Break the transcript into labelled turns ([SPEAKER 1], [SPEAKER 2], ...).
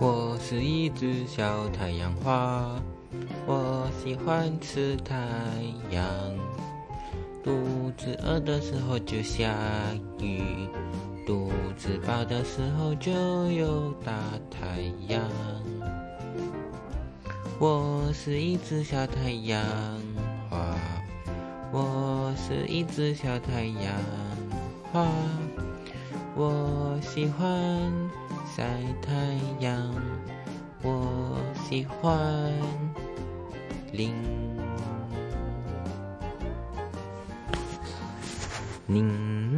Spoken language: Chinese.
[SPEAKER 1] 我是一只小太阳花，我喜欢吃太阳。肚子饿的时候就下雨，肚子饱的时候就有大太阳。我是一只小太阳花，我是一只小太阳花，我喜欢晒太阳，我喜欢淋淋。